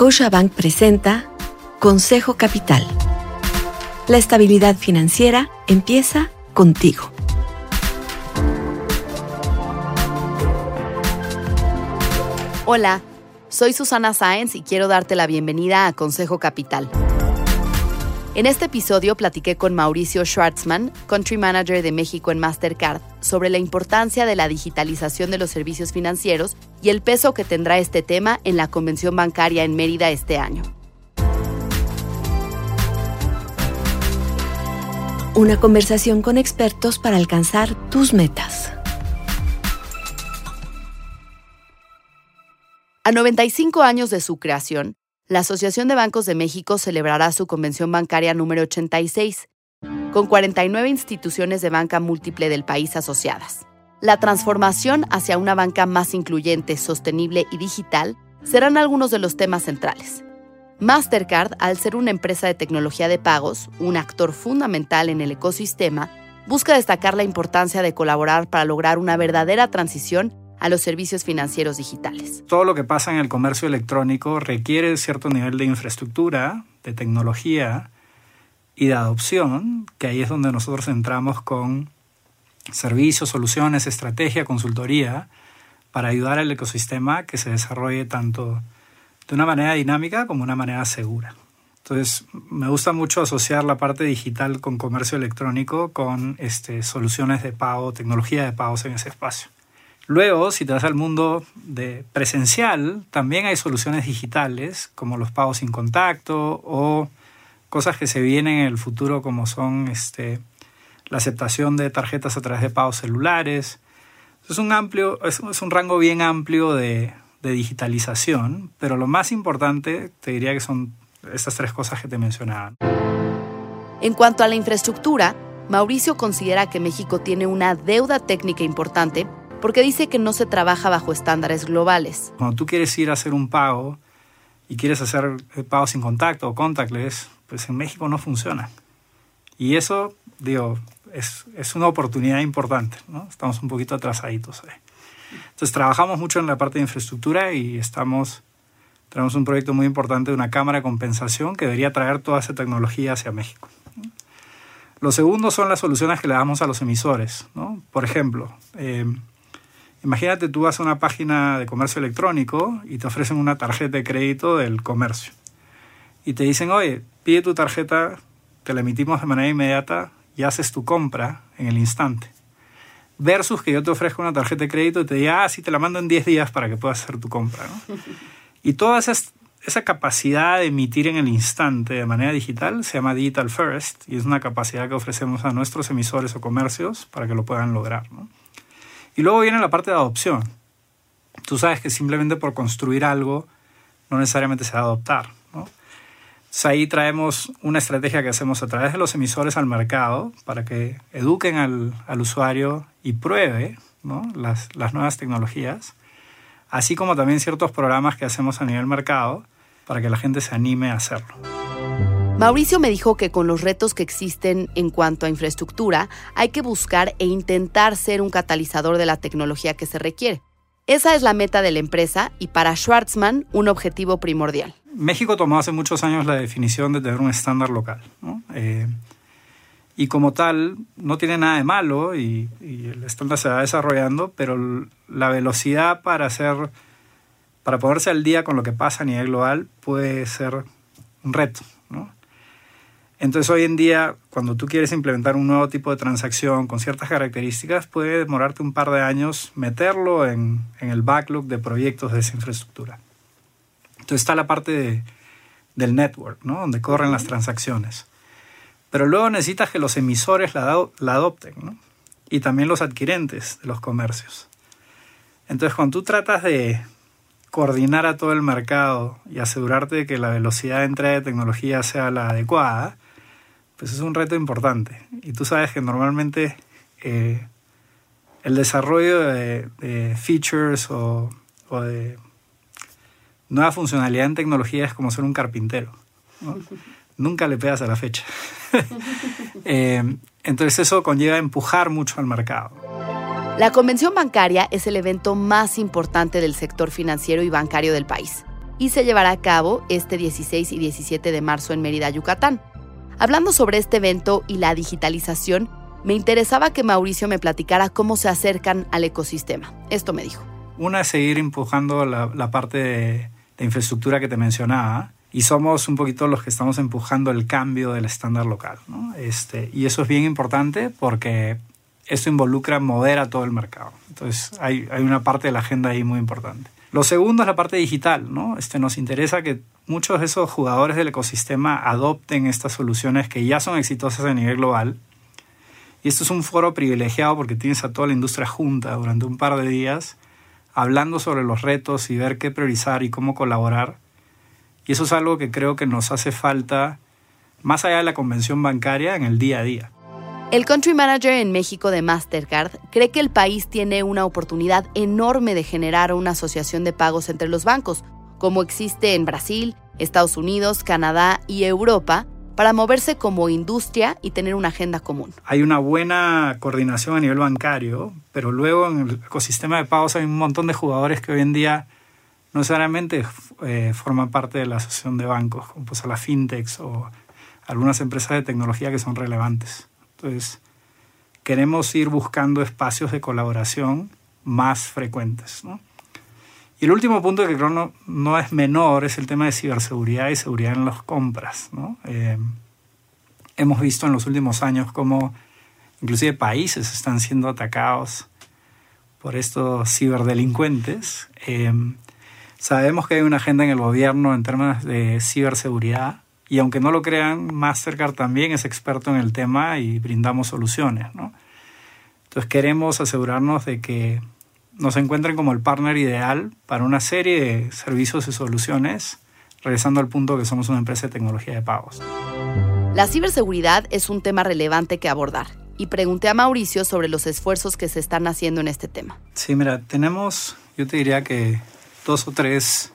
Scotiabank presenta Consejo Capital. La estabilidad financiera empieza contigo. Hola, soy Susana Sáenz y quiero darte la bienvenida a Consejo Capital. En este episodio platiqué con Mauricio Schwartzman, Country Manager de México en Mastercard, sobre la importancia de la digitalización de los servicios financieros y el peso que tendrá este tema en la convención bancaria en Mérida este año. Una conversación con expertos para alcanzar tus metas. A 95 años de su creación, la Asociación de Bancos de México celebrará su convención bancaria número 86, con 49 instituciones de banca múltiple del país asociadas. La transformación hacia una banca más incluyente, sostenible y digital serán algunos de los temas centrales. Mastercard, al ser una empresa de tecnología de pagos, un actor fundamental en el ecosistema, busca destacar la importancia de colaborar para lograr una verdadera transición a los servicios financieros digitales. Todo lo que pasa en el comercio electrónico requiere cierto nivel de infraestructura, de tecnología y de adopción, que ahí es donde nosotros entramos con servicios, soluciones, estrategia, consultoría, para ayudar al ecosistema que se desarrolle tanto de una manera dinámica como de una manera segura. Entonces, me gusta mucho asociar la parte digital con comercio electrónico, con este, soluciones de pago, tecnología de pagos en ese espacio. Luego, si te vas al mundo de presencial, también hay soluciones digitales como los pagos sin contacto o cosas que se vienen en el futuro como son este, la aceptación de tarjetas a través de pagos celulares. Es un, amplio, es, un rango bien amplio de, de digitalización, pero lo más importante te diría que son estas tres cosas que te mencionaban. En cuanto a la infraestructura, Mauricio considera que México tiene una deuda técnica importante porque dice que no se trabaja bajo estándares globales. Cuando tú quieres ir a hacer un pago y quieres hacer pago sin contacto o contactless, pues en México no funciona. Y eso, digo, es, es una oportunidad importante, ¿no? Estamos un poquito atrasaditos ahí. Entonces trabajamos mucho en la parte de infraestructura y estamos, tenemos un proyecto muy importante de una cámara de compensación que debería traer toda esa tecnología hacia México. Lo segundo son las soluciones que le damos a los emisores. ¿no? Por ejemplo, eh, Imagínate, tú vas a una página de comercio electrónico y te ofrecen una tarjeta de crédito del comercio. Y te dicen, oye, pide tu tarjeta, te la emitimos de manera inmediata y haces tu compra en el instante. Versus que yo te ofrezco una tarjeta de crédito y te diga, ah, sí, te la mando en 10 días para que puedas hacer tu compra. Y toda esa, esa capacidad de emitir en el instante de manera digital se llama Digital First y es una capacidad que ofrecemos a nuestros emisores o comercios para que lo puedan lograr. ¿no? Y luego viene la parte de adopción. Tú sabes que simplemente por construir algo no necesariamente se va a adoptar. ¿no? ahí traemos una estrategia que hacemos a través de los emisores al mercado para que eduquen al, al usuario y pruebe las, las nuevas tecnologías, así como también ciertos programas que hacemos a nivel mercado para que la gente se anime a hacerlo. Mauricio me dijo que con los retos que existen en cuanto a infraestructura, hay que buscar e intentar ser un catalizador de la tecnología que se requiere. Esa es la meta de la empresa y para Schwartzman un objetivo primordial. México tomó hace muchos años la definición de tener un estándar local. Eh, y como tal, no tiene nada de malo y, y, el estándar se va desarrollando, pero la velocidad para hacer, para ponerse al día con lo que pasa a nivel global puede ser un reto. ¿no? Entonces hoy en día, cuando tú quieres implementar un nuevo tipo de transacción con ciertas características, puede demorarte un par de años meterlo en, el backlog de proyectos de esa infraestructura. Entonces está la parte del network, ¿no? donde corren las transacciones. Pero luego necesitas que los emisores la, la adopten, ¿no? y también los adquirentes de los comercios. Entonces cuando tú tratas de coordinar a todo el mercado y asegurarte de que la velocidad de entrega de tecnología sea la adecuada, pues es un reto importante. Y tú sabes que normalmente eh, el desarrollo de, features o, de nueva funcionalidad en tecnología es como ser un carpintero. Nunca le pegas a la fecha. Eh, entonces eso conlleva empujar mucho al mercado. La convención bancaria es el evento más importante del sector financiero y bancario del país y se llevará a cabo este 16 y 17 de marzo en Mérida, Yucatán. Hablando sobre este evento y la digitalización, me interesaba que Mauricio me platicara cómo se acercan al ecosistema. Esto me dijo. Una es seguir empujando la, parte de, infraestructura que te mencionaba y somos un poquito los que estamos empujando el cambio del estándar local. Este, y eso es bien importante porque esto involucra mover a todo el mercado. Entonces hay, hay una parte de la agenda ahí muy importante. Lo segundo es la parte digital, ¿no? Este, nos interesa que muchos de esos jugadores del ecosistema adopten estas soluciones que ya son exitosas a nivel global y esto es un foro privilegiado porque tienes a toda la industria junta durante un par de días hablando sobre los retos y ver qué priorizar y cómo colaborar. Y eso es algo que creo que nos hace falta más allá de la convención bancaria en el día a día. El country manager en México de Mastercard cree que el país tiene una oportunidad enorme de generar una asociación de pagos entre los bancos, como existe en Brasil, Estados Unidos, Canadá y Europa, para moverse como industria y tener una agenda común. Hay una buena coordinación a nivel bancario, pero luego en el ecosistema de pagos hay un montón de jugadores que hoy en día no necesariamente eh, forman parte de la asociación de bancos, como pues a las fintechs o algunas empresas de tecnología que son relevantes. Entonces, queremos ir buscando espacios de colaboración más frecuentes. Y el último punto que creo no, no, es menor es el tema de ciberseguridad y seguridad en las compras. ¿no? Eh, hemos visto en los últimos años cómo inclusive países están siendo atacados por estos ciberdelincuentes. Eh, sabemos que hay una agenda en el gobierno en términos de ciberseguridad y aunque no lo crean, Mastercard también es experto en el tema y brindamos soluciones. ¿no? Entonces queremos asegurarnos de que nos encuentren como el partner ideal para una serie de servicios y soluciones, regresando al punto que somos una empresa de tecnología de pagos. La ciberseguridad es un tema relevante que abordar y pregunté a Mauricio sobre los esfuerzos que se están haciendo en este tema. Sí, mira, tenemos, yo te diría que dos o tres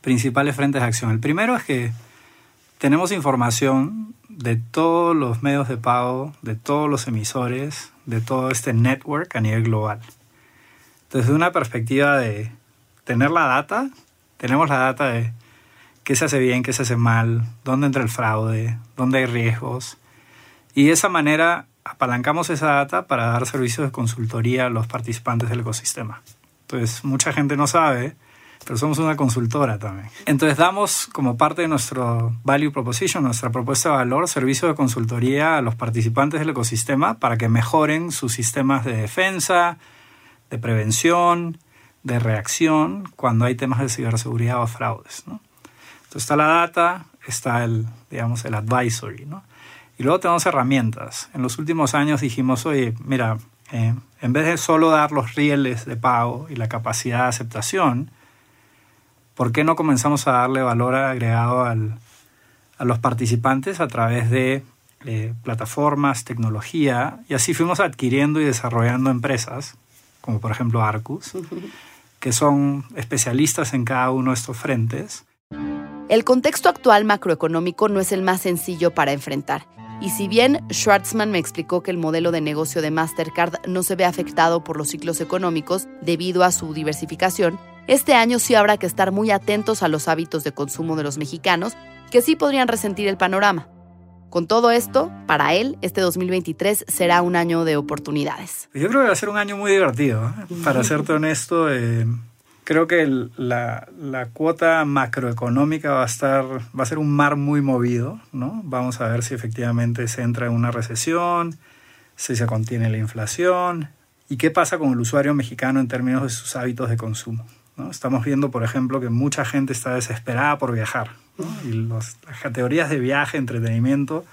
principales frentes de acción. El primero es que tenemos información de todos los medios de pago, de todos los emisores, de todo este network a nivel global desde una perspectiva de tener la data, tenemos la data de qué se hace bien, qué se hace mal, dónde entra el fraude, dónde hay riesgos. Y de esa manera apalancamos esa data para dar servicios de consultoría a los participantes del ecosistema. Entonces, mucha gente no sabe, pero somos una consultora también. Entonces, damos como parte de nuestro value proposition, nuestra propuesta de valor, servicio de consultoría a los participantes del ecosistema para que mejoren sus sistemas de defensa, de prevención, de reacción cuando hay temas de ciberseguridad o fraudes. ¿no? Entonces está la data, está el, digamos, el advisory. ¿no? Y luego tenemos herramientas. En los últimos años dijimos, oye, mira, eh, en vez de solo dar los rieles de pago y la capacidad de aceptación, ¿por qué no comenzamos a darle valor agregado al, a los participantes a través de eh, plataformas, tecnología? Y así fuimos adquiriendo y desarrollando empresas como por ejemplo Arcus, que son especialistas en cada uno de estos frentes. El contexto actual macroeconómico no es el más sencillo para enfrentar. Y si bien Schwartzman me explicó que el modelo de negocio de Mastercard no se ve afectado por los ciclos económicos debido a su diversificación, este año sí habrá que estar muy atentos a los hábitos de consumo de los mexicanos, que sí podrían resentir el panorama. Con todo esto, para él, este 2023 será un año de oportunidades. Yo creo que va a ser un año muy divertido. ¿eh? Para serte honesto, eh, creo que la, la, cuota macroeconómica va a, estar, va a ser un mar muy movido. ¿no? Vamos a ver si efectivamente se entra en una recesión, si se contiene la inflación y qué pasa con el usuario mexicano en términos de sus hábitos de consumo. ¿No? Estamos viendo, por ejemplo, que mucha gente está desesperada por viajar. Y las categorías de viaje, entretenimiento,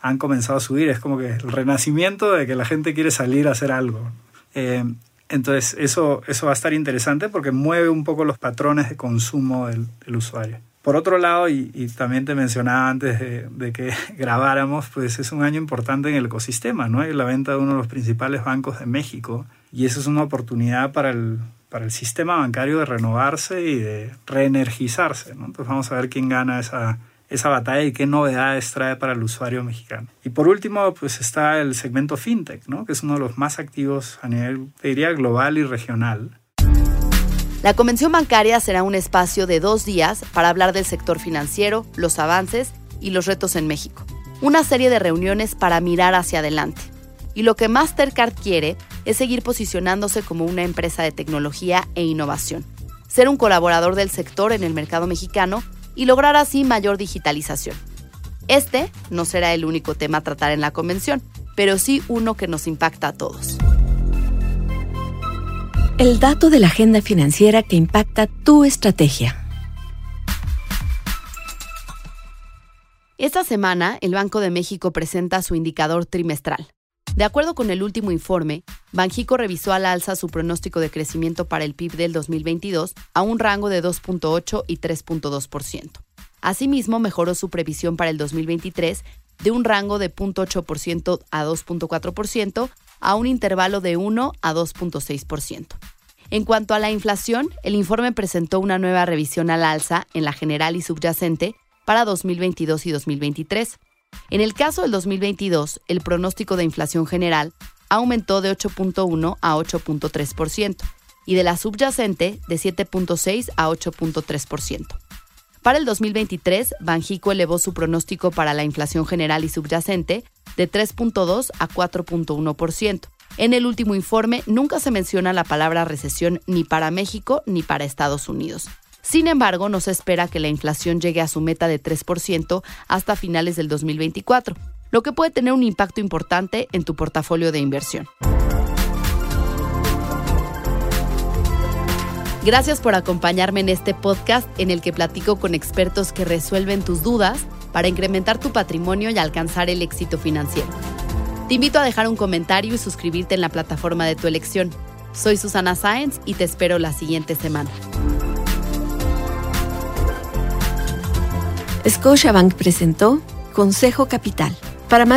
han comenzado a subir. Es como que el renacimiento de que la gente quiere salir a hacer algo. Eh, entonces, eso, eso va a estar interesante porque mueve un poco los patrones de consumo del, usuario. Por otro lado, y, también te mencionaba antes de, de, que grabáramos, pues es un año importante en el ecosistema, ¿no? Hay la venta de uno de los principales bancos de México y eso es una oportunidad para el, para el sistema bancario de renovarse y de reenergizarse. ¿no? Entonces vamos a ver quién gana esa, esa batalla y qué novedades trae para el usuario mexicano. Y por último, pues está el segmento fintech, ¿no? que es uno de los más activos a nivel, diría, global y regional. La convención bancaria será un espacio de dos días para hablar del sector financiero, los avances y los retos en México. Una serie de reuniones para mirar hacia adelante. Y lo que Mastercard quiere es seguir posicionándose como una empresa de tecnología e innovación, ser un colaborador del sector en el mercado mexicano y lograr así mayor digitalización. Este no será el único tema a tratar en la convención, pero sí uno que nos impacta a todos. El dato de la agenda financiera que impacta tu estrategia. Esta semana, el Banco de México presenta su indicador trimestral. De acuerdo con el último informe, Banjico revisó al alza su pronóstico de crecimiento para el PIB del 2022 a un rango de 2.8 y 3.2%. Asimismo, mejoró su previsión para el 2023 de un rango de 0.8% a 2.4% a un intervalo de 1 a 2.6%. En cuanto a la inflación, el informe presentó una nueva revisión al alza en la general y subyacente para 2022 y 2023. En el caso del 2022, el pronóstico de inflación general aumentó de 8.1 a 8.3% y de la subyacente de 7.6 a 8.3%. Para el 2023, Banjico elevó su pronóstico para la inflación general y subyacente de 3.2 a 4.1%. En el último informe nunca se menciona la palabra recesión ni para México ni para Estados Unidos. Sin embargo, no se espera que la inflación llegue a su meta de 3% hasta finales del 2024, lo que puede tener un impacto importante en tu portafolio de inversión. Gracias por acompañarme en este podcast en el que platico con expertos que resuelven tus dudas para incrementar tu patrimonio y alcanzar el éxito financiero. Te invito a dejar un comentario y suscribirte en la plataforma de tu elección. Soy Susana Sáenz y te espero la siguiente semana. Scotiabank presentó Consejo Capital. Para más